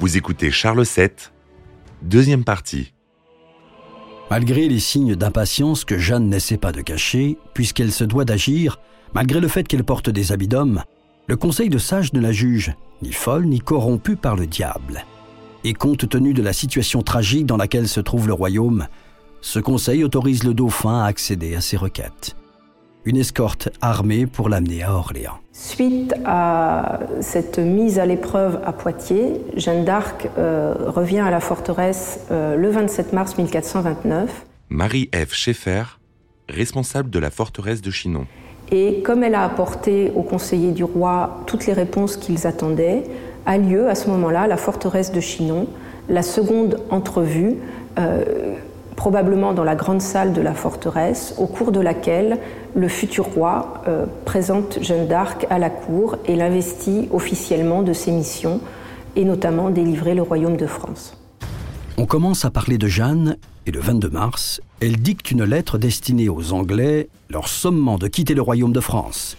Vous écoutez Charles VII, deuxième partie. Malgré les signes d'impatience que Jeanne n'essaie pas de cacher, puisqu'elle se doit d'agir, malgré le fait qu'elle porte des habits d'homme, le conseil de sage ne la juge ni folle ni corrompue par le diable. Et compte tenu de la situation tragique dans laquelle se trouve le royaume, ce conseil autorise le dauphin à accéder à ses requêtes. Une escorte armée pour l'amener à Orléans. Suite à cette mise à l'épreuve à Poitiers, Jeanne d'Arc euh, revient à la forteresse euh, le 27 mars 1429. Marie-Ève Schaeffer, responsable de la forteresse de Chinon. Et comme elle a apporté aux conseillers du roi toutes les réponses qu'ils attendaient, a lieu à ce moment-là la forteresse de Chinon, la seconde entrevue, euh, probablement dans la grande salle de la forteresse, au cours de laquelle le futur roi euh, présente Jeanne d'Arc à la cour et l'investit officiellement de ses missions, et notamment délivrer le royaume de France. On commence à parler de Jeanne et le 22 mars, elle dicte une lettre destinée aux Anglais, leur sommant de quitter le royaume de France.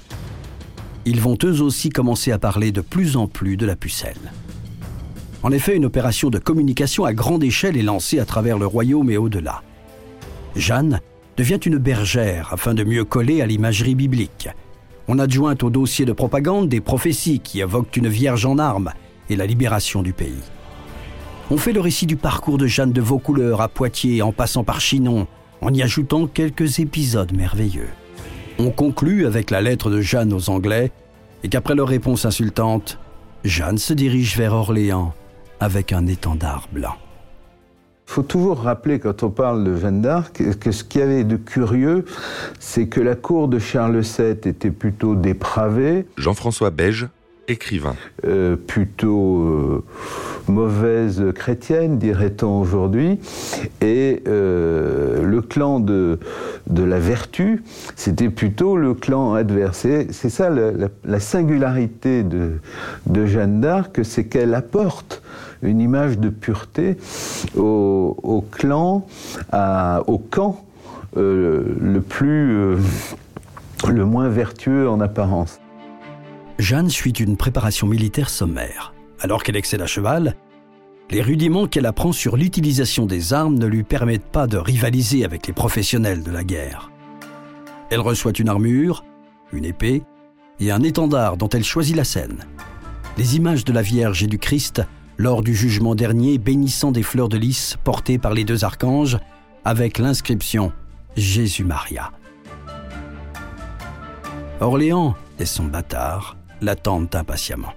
Ils vont eux aussi commencer à parler de plus en plus de la pucelle. En effet, une opération de communication à grande échelle est lancée à travers le royaume et au-delà. Jeanne devient une bergère afin de mieux coller à l'imagerie biblique. On adjoint au dossier de propagande des prophéties qui évoquent une vierge en armes et la libération du pays. On fait le récit du parcours de Jeanne de Vaucouleurs à Poitiers en passant par Chinon, en y ajoutant quelques épisodes merveilleux. On conclut avec la lettre de Jeanne aux Anglais et qu'après leur réponse insultante, Jeanne se dirige vers Orléans avec un étendard blanc. Il faut toujours rappeler, quand on parle de Jeanne d'Arc, que ce qu'il y avait de curieux, c'est que la cour de Charles VII était plutôt dépravée. Jean-François Beige, écrivain. Euh, plutôt euh, mauvaise chrétienne, dirait-on aujourd'hui. Et euh, le clan de, de la vertu, c'était plutôt le clan adverse. C'est ça la, la, singularité de, de Jeanne d'Arc, c'est qu'elle apporte une image de pureté au, clan, au camp euh, le plus, euh, le moins vertueux en apparence. Jeanne suit une préparation militaire sommaire. Alors qu'elle excelle à cheval, les rudiments qu'elle apprend sur l'utilisation des armes ne lui permettent pas de rivaliser avec les professionnels de la guerre. Elle reçoit une armure, une épée et un étendard dont elle choisit la scène. Les images de la Vierge et du Christ lors du jugement dernier bénissant des fleurs de lys portées par les deux archanges avec l'inscription Jésus-Maria. Orléans et son bâtard l'attendent impatiemment.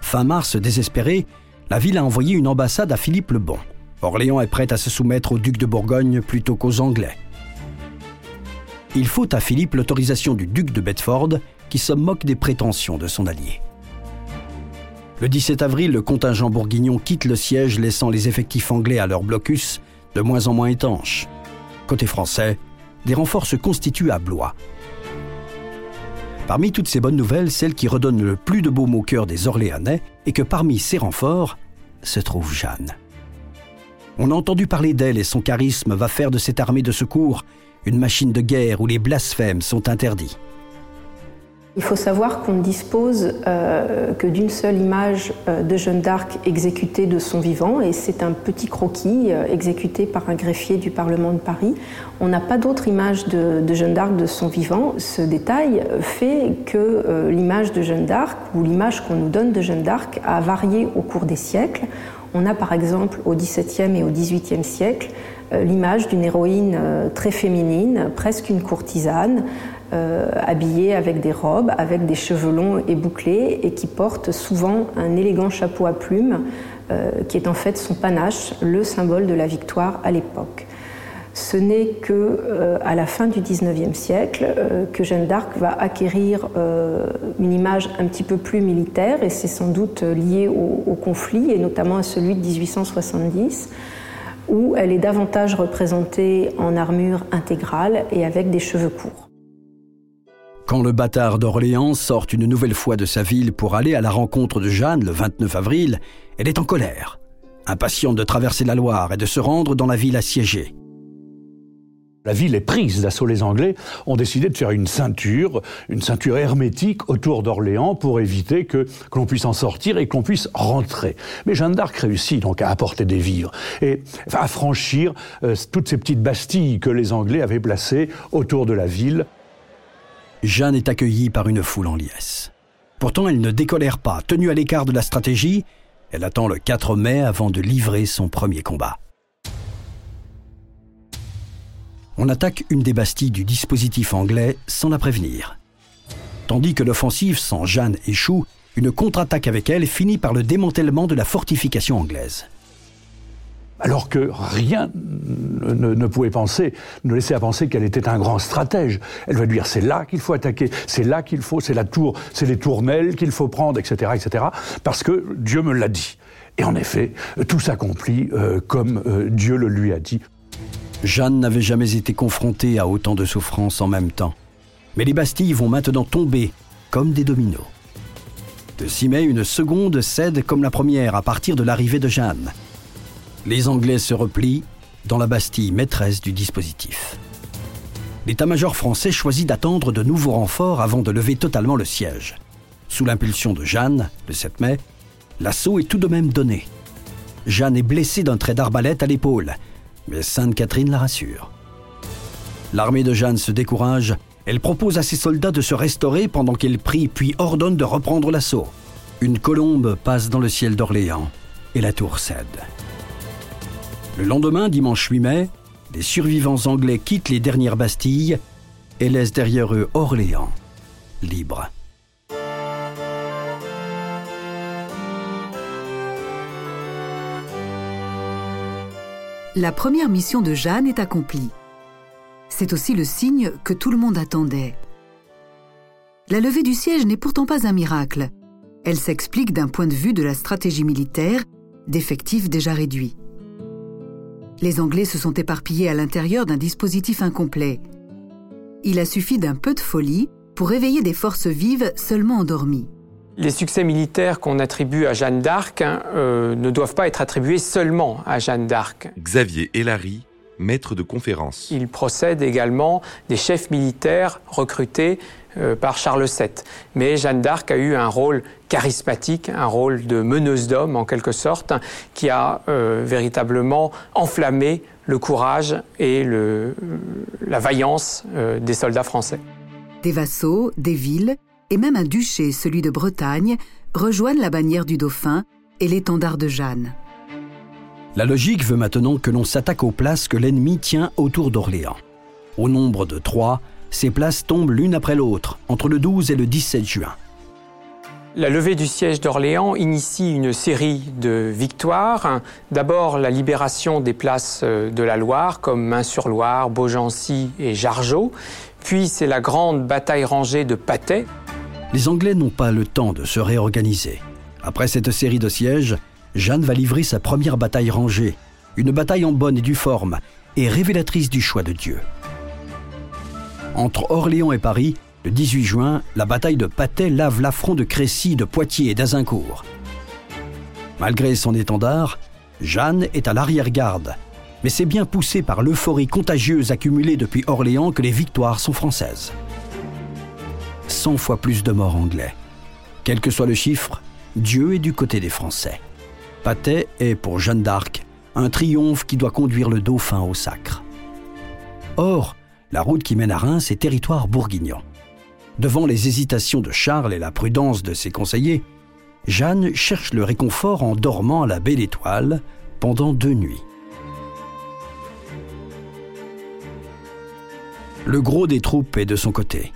Fin mars, désespéré, la ville a envoyé une ambassade à Philippe le Bon. Orléans est prête à se soumettre au duc de Bourgogne plutôt qu'aux Anglais. Il faut à Philippe l'autorisation du duc de Bedford qui se moque des prétentions de son allié. Le 17 avril, le contingent bourguignon quitte le siège, laissant les effectifs anglais à leur blocus, de moins en moins étanches. Côté français, des renforts se constituent à Blois. Parmi toutes ces bonnes nouvelles, celle qui redonne le plus de baume au cœur des Orléanais est que parmi ces renforts se trouve Jeanne. On a entendu parler d'elle et son charisme va faire de cette armée de secours une machine de guerre où les blasphèmes sont interdits. Il faut savoir qu'on ne dispose euh, que d'une seule image euh, de Jeanne d'Arc exécutée de son vivant, et c'est un petit croquis euh, exécuté par un greffier du Parlement de Paris. On n'a pas d'autre image de, de, Jeanne d'Arc de son vivant. Ce détail fait que l'image de Jeanne d'Arc, ou l'image qu'on nous donne de Jeanne d'Arc, a varié au cours des siècles. On a par exemple au XVIIe et au XVIIIe siècle l'image d'une héroïne très féminine, presque une courtisane, euh, habillée avec des robes, avec des cheveux longs et bouclés, et qui porte souvent un élégant chapeau à plumes, euh, qui est en fait son panache, le symbole de la victoire à l'époque. Ce n'est que euh, à la fin du XIXe siècle euh, que Jeanne d'Arc va acquérir une image un petit peu plus militaire, et c'est sans doute lié au, au, conflit, et notamment à celui de 1870 où elle est davantage représentée en armure intégrale et avec des cheveux courts. Quand le bâtard d'Orléans sort une nouvelle fois de sa ville pour aller à la rencontre de Jeanne le 29 avril, elle est en colère, impatiente de traverser la Loire et de se rendre dans la ville assiégée. La ville est prise d'assaut. Les Anglais ont décidé de faire une ceinture, une ceinture hermétique autour d'Orléans pour éviter que, l'on puisse en sortir et qu'on puisse rentrer. Mais Jeanne d'Arc réussit donc à apporter des vivres et à franchir euh, toutes ces petites bastilles que les Anglais avaient placées autour de la ville. Jeanne est accueillie par une foule en liesse. Pourtant, elle ne décolère pas. Tenue à l'écart de la stratégie, elle attend le 4 mai avant de livrer son premier combat. on attaque une des bastilles du dispositif anglais sans la prévenir. Tandis que l'offensive sans Jeanne échoue, une contre-attaque avec elle finit par le démantèlement de la fortification anglaise. Alors que rien ne, pouvait penser, ne laissait à penser qu'elle était un grand stratège. Elle va lui dire c'est là qu'il faut attaquer, c'est là qu'il faut, c'est la tour, c'est les tournelles qu'il faut prendre, etc., etc. Parce que Dieu me l'a dit. Et en effet, tout s'accomplit euh, comme euh, Dieu le lui a dit. Jeanne n'avait jamais été confrontée à autant de souffrances en même temps. Mais les Bastilles vont maintenant tomber comme des dominos. De 6 mai, une seconde cède comme la première à partir de l'arrivée de Jeanne. Les Anglais se replient dans la Bastille maîtresse du dispositif. L'état-major français choisit d'attendre de nouveaux renforts avant de lever totalement le siège. Sous l'impulsion de Jeanne, le 7 mai, l'assaut est tout de même donné. Jeanne est blessée d'un trait d'arbalète à l'épaule mais Sainte-Catherine la rassure. L'armée de Jeanne se décourage. Elle propose à ses soldats de se restaurer pendant qu'elle prie puis ordonne de reprendre l'assaut. Une colombe passe dans le ciel d'Orléans et la tour cède. Le lendemain, dimanche 8 mai, les survivants anglais quittent les dernières bastilles et laissent derrière eux Orléans, libre. la première mission de Jeanne est accomplie. C'est aussi le signe que tout le monde attendait. La levée du siège n'est pourtant pas un miracle. Elle s'explique d'un point de vue de la stratégie militaire, d'effectifs déjà réduits. Les Anglais se sont éparpillés à l'intérieur d'un dispositif incomplet. Il a suffi d'un peu de folie pour réveiller des forces vives seulement endormies. Les succès militaires qu'on attribue à Jeanne d'Arc hein, euh, ne doivent pas être attribués seulement à Jeanne d'Arc. Xavier Hélary, maître de conférence. Il procède également des chefs militaires recrutés euh, par Charles VII. Mais Jeanne d'Arc a eu un rôle charismatique, un rôle de meneuse d'hommes en quelque sorte, qui a euh, véritablement enflammé le courage et le, la vaillance des soldats français. Des vassaux, des villes, et même un duché, celui de Bretagne, rejoignent la bannière du dauphin et l'étendard de Jeanne. La logique veut maintenant que l'on s'attaque aux places que l'ennemi tient autour d'Orléans. Au nombre de trois, ces places tombent l'une après l'autre, entre le 12 et le 17 juin. La levée du siège d'Orléans initie une série de victoires. D'abord la libération des places euh, de la Loire comme Main-sur-Loire, Beaugency et Jargeau. Puis c'est la grande bataille rangée de Patay les Anglais n'ont pas le temps de se réorganiser. Après cette série de sièges, Jeanne va livrer sa première bataille rangée, une bataille en bonne et due forme, et révélatrice du choix de Dieu. Entre Orléans et Paris, le 18 juin, la bataille de Patay lave l'affront de Crécy, de Poitiers et d'Azincourt. Malgré son étendard, Jeanne est à l'arrière-garde, mais c'est bien poussé par l'euphorie contagieuse accumulée depuis Orléans que les victoires sont françaises. 100 fois plus de morts anglais. Quel que soit le chiffre, Dieu est du côté des Français. Patay est, pour Jeanne d'Arc, un triomphe qui doit conduire le dauphin au sacre. Or, la route qui mène à Reims est territoire bourguignon. Devant les hésitations de Charles et la prudence de ses conseillers, Jeanne cherche le réconfort en dormant à la belle étoile pendant deux nuits. Le gros des troupes est de son côté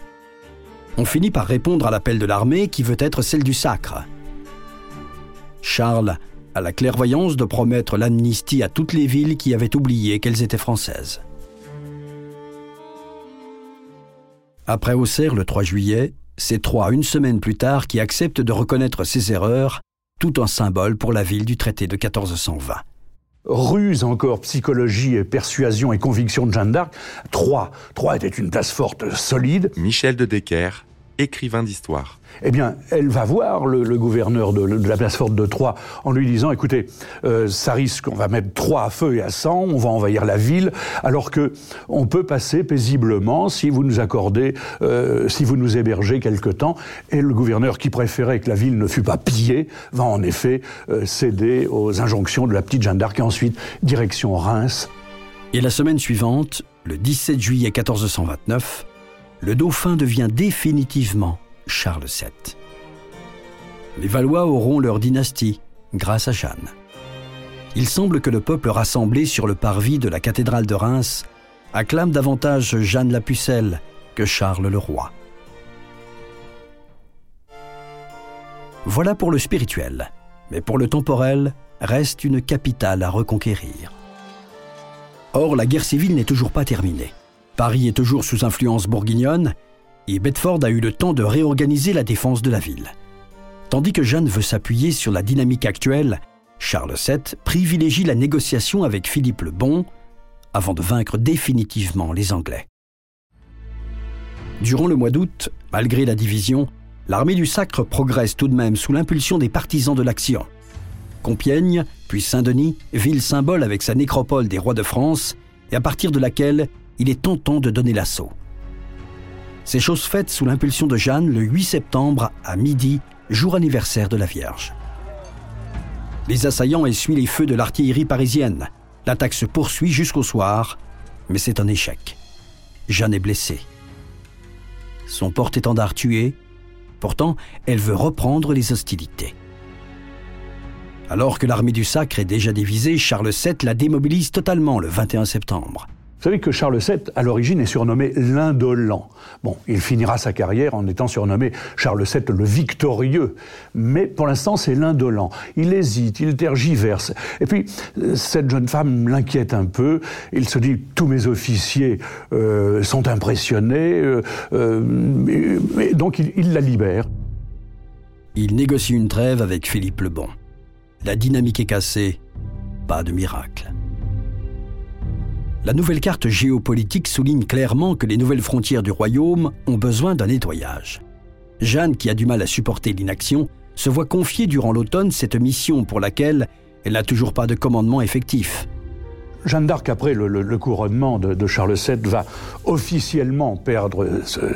on finit par répondre à l'appel de l'armée qui veut être celle du sacre. Charles a la clairvoyance de promettre l'amnistie à toutes les villes qui avaient oublié qu'elles étaient françaises. Après Auxerre le 3 juillet, c'est Troyes une semaine plus tard qui accepte de reconnaître ses erreurs, tout un symbole pour la ville du traité de 1420 ruse encore, psychologie et persuasion et conviction de Jeanne d'Arc. Troyes, Troyes était une place forte, solide. Michel de Decker, écrivain d'histoire. Eh bien, elle va voir le, gouverneur de, la place forte de Troyes en lui disant écoutez, euh, ça risque, on va mettre Troyes à feu et à sang, on va envahir la ville, alors que on peut passer paisiblement si vous nous accordez, euh, si vous nous hébergez quelque temps. Et le gouverneur, qui préférait que la ville ne fût pas pillée, va en effet euh, céder aux injonctions de la petite Jeanne d'Arc et ensuite direction Reims. Et la semaine suivante, le 17 juillet 1429, le dauphin devient définitivement Charles VII. Les Valois auront leur dynastie grâce à Jeanne. Il semble que le peuple rassemblé sur le parvis de la cathédrale de Reims acclame davantage Jeanne la Pucelle que Charles le roi. Voilà pour le spirituel, mais pour le temporel, reste une capitale à reconquérir. Or, la guerre civile n'est toujours pas terminée. Paris est toujours sous influence bourguignonne et Bedford a eu le temps de réorganiser la défense de la ville. Tandis que Jeanne veut s'appuyer sur la dynamique actuelle, Charles VII privilégie la négociation avec Philippe le Bon avant de vaincre définitivement les Anglais. Durant le mois d'août, malgré la division, l'armée du Sacre progresse tout de même sous l'impulsion des partisans de l'action. Compiègne, puis Saint-Denis, ville symbole avec sa nécropole des rois de France, et à partir de laquelle il est tentant de donner l'assaut. C'est chose faite sous l'impulsion de Jeanne le 8 septembre à midi, jour anniversaire de la Vierge. Les assaillants essuient les feux de l'artillerie parisienne. L'attaque se poursuit jusqu'au soir, mais c'est un échec. Jeanne est blessée. Son porte-étendard tué, pourtant elle veut reprendre les hostilités. Alors que l'armée du Sacre est déjà divisée, Charles VII la démobilise totalement le 21 septembre. Vous savez que Charles VII, à l'origine, est surnommé l'indolent. Bon, il finira sa carrière en étant surnommé Charles VII le victorieux. Mais pour l'instant, c'est l'indolent. Il hésite, il tergiverse. Et puis, cette jeune femme l'inquiète un peu. Il se dit, tous mes officiers euh, sont impressionnés. Euh, euh, donc, il, il la libère. Il négocie une trêve avec Philippe le Bon. La dynamique est cassée. Pas de miracle la nouvelle carte géopolitique souligne clairement que les nouvelles frontières du royaume ont besoin d'un nettoyage. Jeanne, qui a du mal à supporter l'inaction, se voit confier durant l'automne cette mission pour laquelle elle n'a toujours pas de commandement effectif. Jeanne d'Arc, après le, couronnement de, Charles VII, va officiellement perdre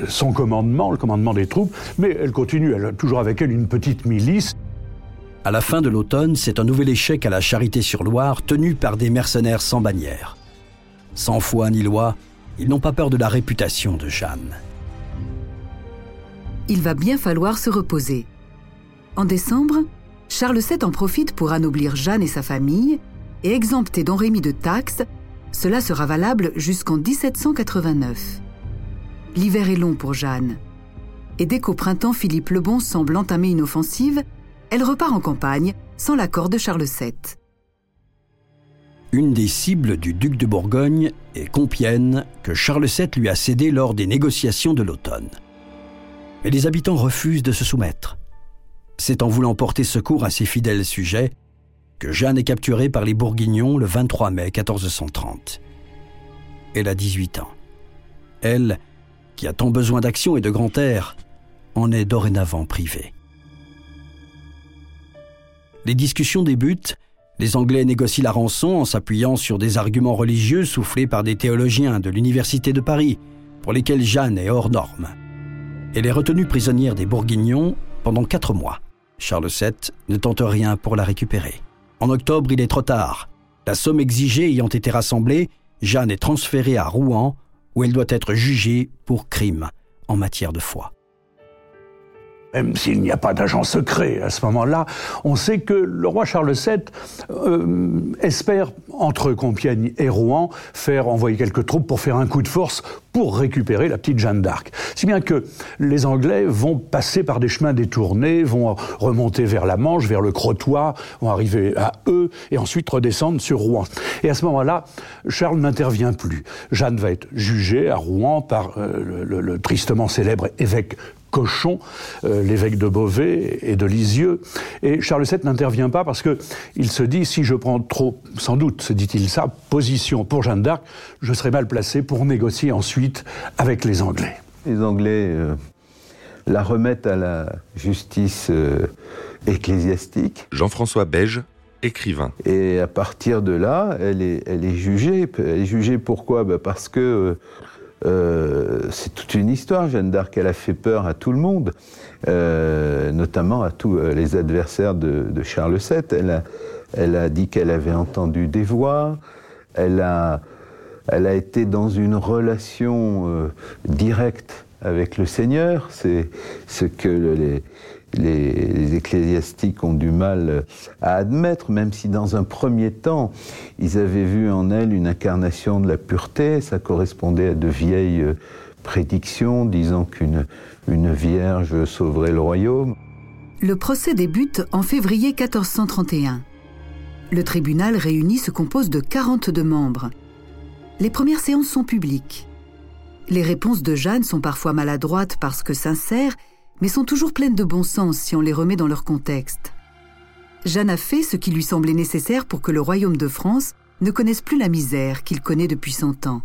son commandement, le commandement des troupes, mais elle continue, elle a toujours avec elle une petite milice. À la fin de l'automne, c'est un nouvel échec à la Charité-sur-Loire tenu par des mercenaires sans bannière. Sans foi ni loi, ils n'ont pas peur de la réputation de Jeanne. Il va bien falloir se reposer. En décembre, Charles VII en profite pour anoblir Jeanne et sa famille et exempter Don Rémy de taxes. Cela sera valable jusqu'en 1789. L'hiver est long pour Jeanne. Et dès qu'au printemps Philippe le Bon semble entamer une offensive, elle repart en campagne sans l'accord de Charles VII. Une des cibles du duc de Bourgogne est Compiègne, que Charles VII lui a cédé lors des négociations de l'automne. Mais les habitants refusent de se soumettre. C'est en voulant porter secours à ses fidèles sujets que Jeanne est capturée par les Bourguignons le 23 mai 1430. Elle a 18 ans. Elle, qui a tant besoin d'action et de grand air, en est dorénavant privée. Les discussions débutent les Anglais négocient la rançon en s'appuyant sur des arguments religieux soufflés par des théologiens de l'Université de Paris, pour lesquels Jeanne est hors norme. Elle est retenue prisonnière des Bourguignons pendant quatre mois. Charles VII ne tente rien pour la récupérer. En octobre, il est trop tard. La somme exigée ayant été rassemblée, Jeanne est transférée à Rouen, où elle doit être jugée pour crime en matière de foi même s'il n'y a pas d'agent secret à ce moment-là, on sait que le roi Charles VII euh, espère, entre Compiègne et Rouen, faire envoyer quelques troupes pour faire un coup de force pour récupérer la petite Jeanne d'Arc. Si bien que les Anglais vont passer par des chemins détournés, vont remonter vers la Manche, vers le Crotoy, vont arriver à eux et ensuite redescendre sur Rouen. Et à ce moment-là, Charles n'intervient plus. Jeanne va être jugée à Rouen par euh, le, tristement célèbre évêque Cochon, euh, l'évêque de Beauvais et de Lisieux. Et Charles VII n'intervient pas parce que il se dit si je prends trop, sans doute, se dit-il ça, position pour Jeanne d'Arc, je serai mal placé pour négocier ensuite avec les Anglais. Les Anglais euh, la remettent à la justice euh, ecclésiastique. Jean-François Beige, écrivain. Et à partir de là, elle est, elle est jugée. Elle est jugée pourquoi? Ben Parce que euh, c'est toute une histoire. Jeanne d'Arc, elle a fait peur à tout le monde, euh, notamment à tous les adversaires de, de, Charles VII. Elle a, elle a dit qu'elle avait entendu des voix. Elle a, elle a été dans une relation euh, directe avec le Seigneur. C'est ce que les, les, ecclésiastiques ont du mal à admettre, même si dans un premier temps, ils avaient vu en elle une incarnation de la pureté. Ça correspondait à de vieilles prédictions disant qu'une une vierge sauverait le royaume. Le procès débute en février 1431. Le tribunal réuni se compose de 42 membres. Les premières séances sont publiques. Les réponses de Jeanne sont parfois maladroites parce que sincères, mais sont toujours pleines de bon sens si on les remet dans leur contexte. Jeanne a fait ce qui lui semblait nécessaire pour que le royaume de France ne connaisse plus la misère qu'il connaît depuis cent ans.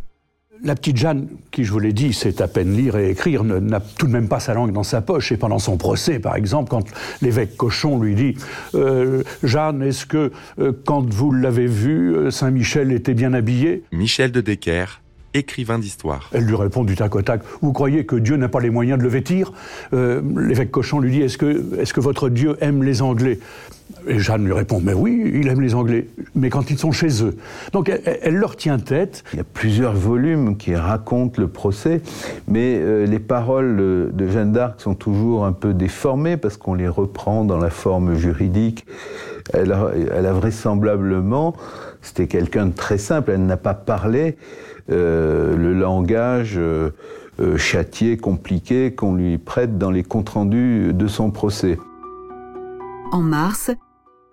La petite Jeanne, qui, je vous l'ai dit, sait à peine lire et écrire, n'a tout de même pas sa langue dans sa poche. Et pendant son procès, par exemple, quand l'évêque Cochon lui dit euh, Jeanne, est-ce que, euh, quand vous l'avez vu, euh, Saint-Michel était bien habillé? Michel de Decker, écrivain d'histoire. Elle lui répond du tac au tac Vous croyez que Dieu n'a pas les moyens de le vêtir? L'évêque Cochon lui dit Est-ce que, est que votre Dieu aime les Anglais? Et Jeanne lui répond, mais oui, il aime les Anglais, mais quand ils sont chez eux. Donc elle, leur tient tête. Il y a plusieurs volumes qui racontent le procès, mais euh, les paroles de Jeanne d'Arc sont toujours un peu déformées parce qu'on les reprend dans la forme juridique. Elle a, elle a vraisemblablement, c'était quelqu'un de très simple, elle n'a pas parlé euh, le langage euh, châtié, compliqué qu'on lui prête dans les comptes rendus de son procès. En mars,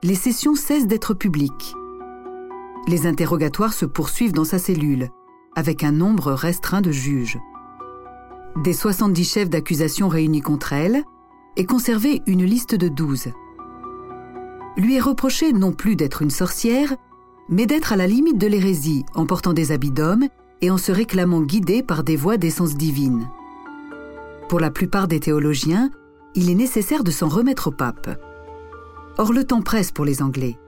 les sessions cessent d'être publiques. Les interrogatoires se poursuivent dans sa cellule, avec un nombre restreint de juges. Des 70 chefs d'accusation réunis contre elle est conservée une liste de 12. Lui est reproché non plus d'être une sorcière, mais d'être à la limite de l'hérésie en portant des habits d'homme et en se réclamant guidée par des voix d'essence divine. Pour la plupart des théologiens, il est nécessaire de s'en remettre au pape. Or le temps presse pour les Anglais.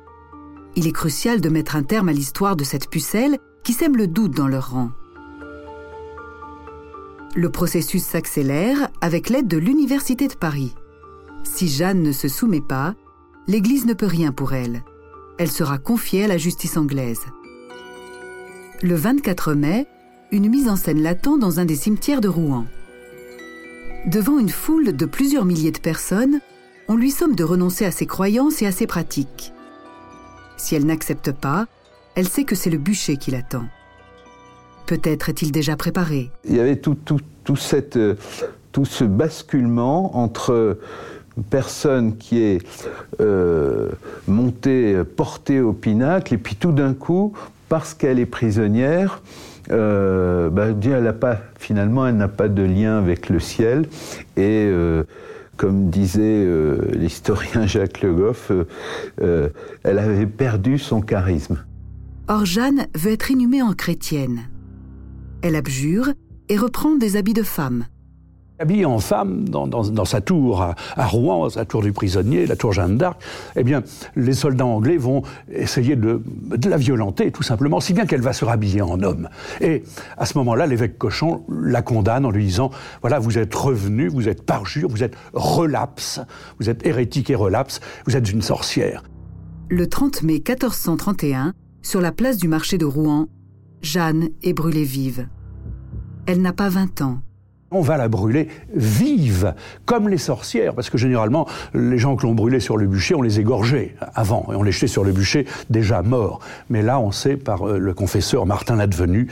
Il est crucial de mettre un terme à l'histoire de cette pucelle qui sème le doute dans leur rang. Le processus s'accélère avec l'aide de l'Université de Paris. Si Jeanne ne se soumet pas, l'Église ne peut rien pour elle. Elle sera confiée à la justice anglaise. Le 24 mai, une mise en scène l'attend dans un des cimetières de Rouen. Devant une foule de plusieurs milliers de personnes, on lui somme de renoncer à ses croyances et à ses pratiques. Si elle n'accepte pas, elle sait que c'est le bûcher qui l'attend. Peut-être est-il déjà préparé. Il y avait tout, tout, cette, euh, tout ce basculement entre personne qui est euh, montée, portée au pinacle, et puis tout d'un coup, parce qu'elle est prisonnière, euh, bah, elle n'a pas, finalement, elle n'a pas de lien avec le ciel, et comme disait euh, l'historien Jacques Le Goff, euh, euh, elle avait perdu son charisme. Or Jeanne veut être inhumée en chrétienne. Elle abjure et reprend des habits de femme habillée en femme dans, sa tour à, Rouen, sa tour du prisonnier, la tour Jeanne d'Arc, eh bien, les soldats anglais vont essayer de, la violenter, tout simplement, si bien qu'elle va se rhabiller en homme. Et à ce moment-là, l'évêque Cochon la condamne en lui disant voilà, vous êtes revenu, vous êtes parjure, vous êtes relapse, vous êtes hérétique et relapse, vous êtes une sorcière. Le 30 mai 1431, sur la place du marché de Rouen, Jeanne est brûlée vive. Elle n'a pas 20 ans on va la brûler vive, comme les sorcières, parce que généralement, les gens que l'on brûlait sur le bûcher, on les égorgeait avant, et on les jetait sur le bûcher déjà morts. Mais là, on sait par euh, le confesseur Martin Ladvenu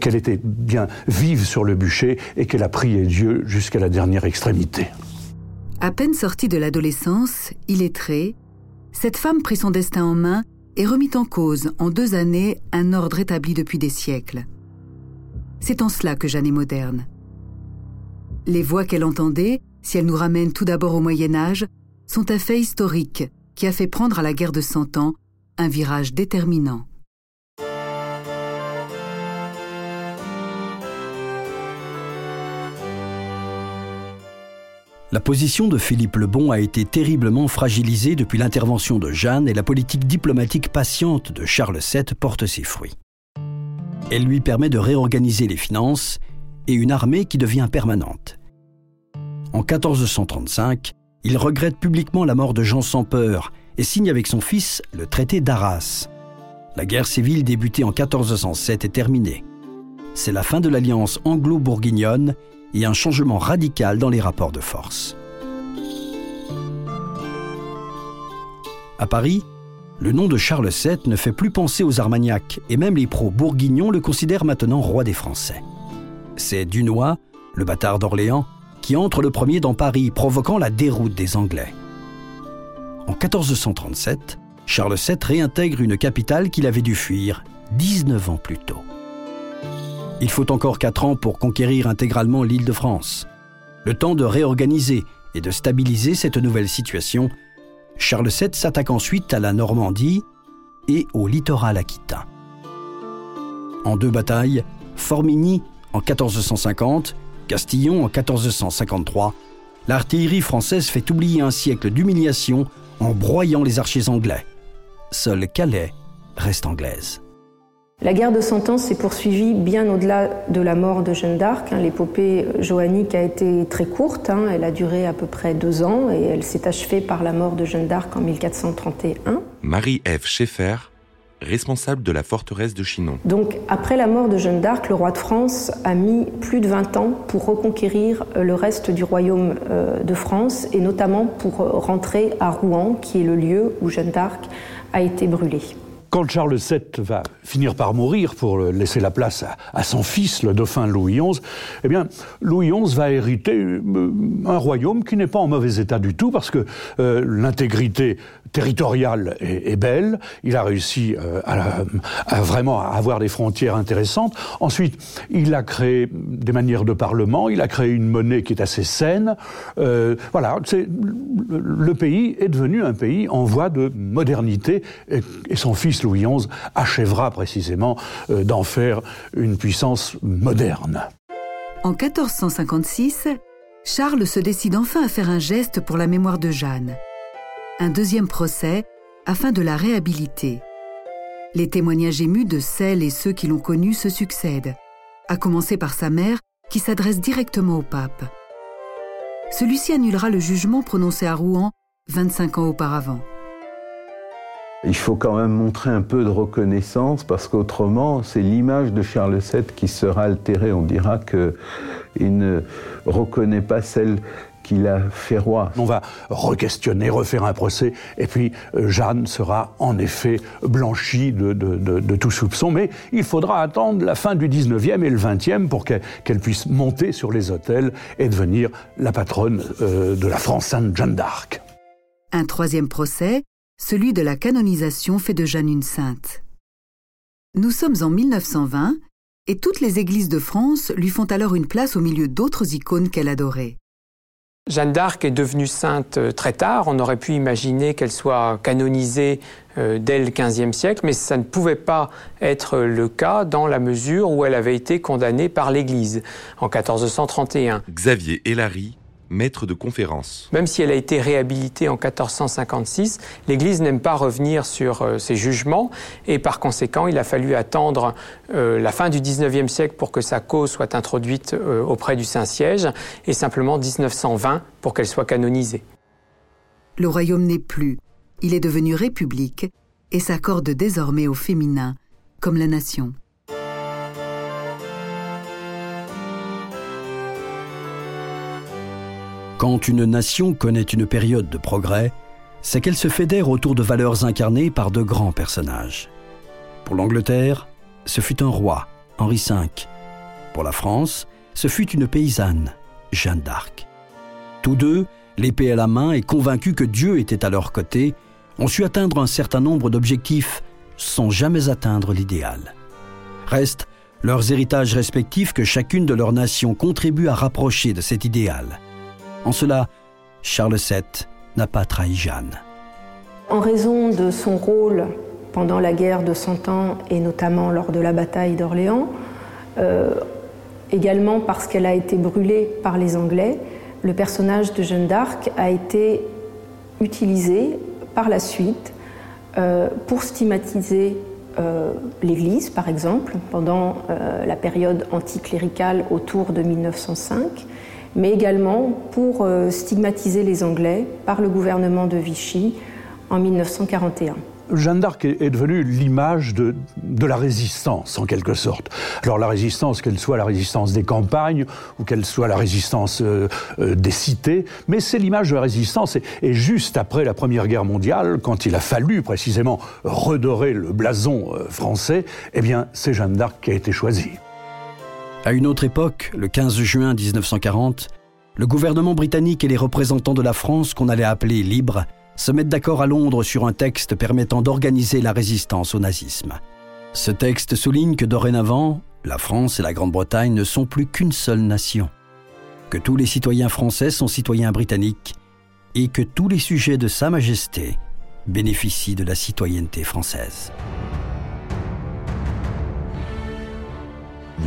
qu'elle était bien vive sur le bûcher et qu'elle a prié Dieu jusqu'à la dernière extrémité. À peine sortie de l'adolescence, illettrée, cette femme prit son destin en main et remit en cause en deux années un ordre établi depuis des siècles. C'est en cela que Jeanne est moderne. Les voix qu'elle entendait, si elles nous ramènent tout d'abord au Moyen Âge, sont un fait historique qui a fait prendre à la guerre de Cent Ans un virage déterminant. La position de Philippe le Bon a été terriblement fragilisée depuis l'intervention de Jeanne et la politique diplomatique patiente de Charles VII porte ses fruits. Elle lui permet de réorganiser les finances et une armée qui devient permanente. En 1435, il regrette publiquement la mort de Jean sans peur et signe avec son fils le traité d'Arras. La guerre civile débutée en 1407 est terminée. C'est la fin de l'alliance anglo-bourguignonne et un changement radical dans les rapports de force. À Paris, le nom de Charles VII ne fait plus penser aux Armagnacs et même les pro-bourguignons le considèrent maintenant roi des Français. C'est Dunois, le bâtard d'Orléans, qui entre le premier dans Paris, provoquant la déroute des Anglais. En 1437, Charles VII réintègre une capitale qu'il avait dû fuir 19 ans plus tôt. Il faut encore quatre ans pour conquérir intégralement l'île de France. Le temps de réorganiser et de stabiliser cette nouvelle situation, Charles VII s'attaque ensuite à la Normandie et au littoral aquitain. En deux batailles, Formigny en 1450, Castillon en 1453, l'artillerie française fait oublier un siècle d'humiliation en broyant les archers anglais. Seule Calais reste anglaise. La guerre de Cent Ans s'est poursuivie bien au-delà de la mort de Jeanne d'Arc. Hein. L'épopée joannique a été très courte, hein. elle a duré à peu près deux ans et elle s'est achevée par la mort de Jeanne d'Arc en 1431. Marie-Ève Schaeffer, responsable de la forteresse de Chinon. Donc après la mort de Jeanne d'Arc, le roi de France a mis plus de 20 ans pour reconquérir euh, le reste du royaume euh, de France et notamment pour euh, rentrer à Rouen, qui est le lieu où Jeanne d'Arc a été brûlée. Quand Charles VII va finir par mourir pour laisser la place à, son fils, le dauphin Louis XI, eh bien, Louis XI va hériter euh, un royaume qui n'est pas en mauvais état du tout parce que euh, l'intégrité territoriale est, belle. Il a réussi euh, à, vraiment avoir des frontières intéressantes. Ensuite, il a créé des manières de parlement. Il a créé une monnaie qui est assez saine. voilà, le pays est devenu un pays en voie de modernité et son fils Louis XI achèvera précisément euh, d'en faire une puissance moderne. En 1456, Charles se décide enfin à faire un geste pour la mémoire de Jeanne. Un deuxième procès afin de la réhabiliter. Les témoignages émus de celles et ceux qui l'ont connue se succèdent, à commencer par sa mère qui s'adresse directement au pape. Celui-ci annulera le jugement prononcé à Rouen 25 ans auparavant. Il faut quand même montrer un peu de reconnaissance parce qu'autrement, c'est l'image de Charles VII qui sera altérée. On dira qu'il ne reconnaît pas celle qu'il a fait roi. On va re-questionner, refaire un procès, et puis euh, Jeanne sera en effet blanchie de, tout soupçon, mais il faudra attendre la fin du 19e et le 20e pour qu'elle puisse monter sur les hôtels et devenir la patronne euh, de la France Sainte Jeanne d'Arc. Un troisième procès celui de la canonisation fait de Jeanne une sainte. Nous sommes en 1920 et toutes les églises de France lui font alors une place au milieu d'autres icônes qu'elle adorait. Jeanne d'Arc est devenue sainte euh, très tard. On aurait pu imaginer qu'elle soit canonisée euh, dès le XVe siècle, mais ça ne pouvait pas être le cas dans la mesure où elle avait été condamnée par l'Église en 1431. Xavier Hélary maître de conférence. Même si elle a été réhabilitée en 1456, l'Église n'aime pas revenir sur euh, ses jugements et par conséquent, il a fallu attendre euh, la fin du 19e siècle pour que sa cause soit introduite euh, auprès du Saint-Siège et simplement 1920 pour qu'elle soit canonisée. Le royaume n'est plus, il est devenu république et s'accorde désormais au féminin comme la nation. Quand une nation connaît une période de progrès, c'est qu'elle se fédère autour de valeurs incarnées par de grands personnages. Pour l'Angleterre, ce fut un roi, Henri V. Pour la France, ce fut une paysanne, Jeanne d'Arc. Tous deux, l'épée à la main et convaincus que Dieu était à leur côté, ont su atteindre un certain nombre d'objectifs sans jamais atteindre l'idéal. Reste leurs héritages respectifs que chacune de leurs nations contribue à rapprocher de cet idéal. En cela, Charles VII n'a pas trahi Jeanne. En raison de son rôle pendant la guerre de Cent Ans et notamment lors de la bataille d'Orléans, euh, également parce qu'elle a été brûlée par les Anglais, le personnage de Jeanne d'Arc a été utilisé par la suite euh, pour stigmatiser euh, l'Église, par exemple, pendant la période anticléricale autour de 1905, mais également pour stigmatiser les Anglais par le gouvernement de Vichy en 1941. Jeanne d'Arc est devenue l'image de, la résistance, en quelque sorte. Alors la résistance, qu'elle soit la résistance des campagnes ou qu'elle soit la résistance euh, euh, des cités, mais c'est l'image de la résistance. Et, juste après la Première Guerre mondiale, quand il a fallu précisément redorer le blason euh, français, eh bien c'est Jeanne d'Arc qui a été choisie. À une autre époque, le 15 juin 1940, le gouvernement britannique et les représentants de la France qu'on allait appeler libres se mettent d'accord à Londres sur un texte permettant d'organiser la résistance au nazisme. Ce texte souligne que dorénavant, la France et la Grande-Bretagne ne sont plus qu'une seule nation, que tous les citoyens français sont citoyens britanniques et que tous les sujets de Sa Majesté bénéficient de la citoyenneté française.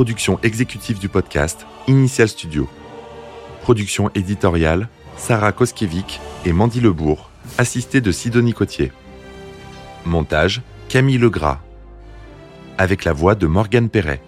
Production exécutive du podcast Initial Studio. Production éditoriale Sarah Koskiewicz et Mandy Lebourg assisté de Sidonie Cotier. Montage Camille Legras. Avec la voix de Morgane Perret.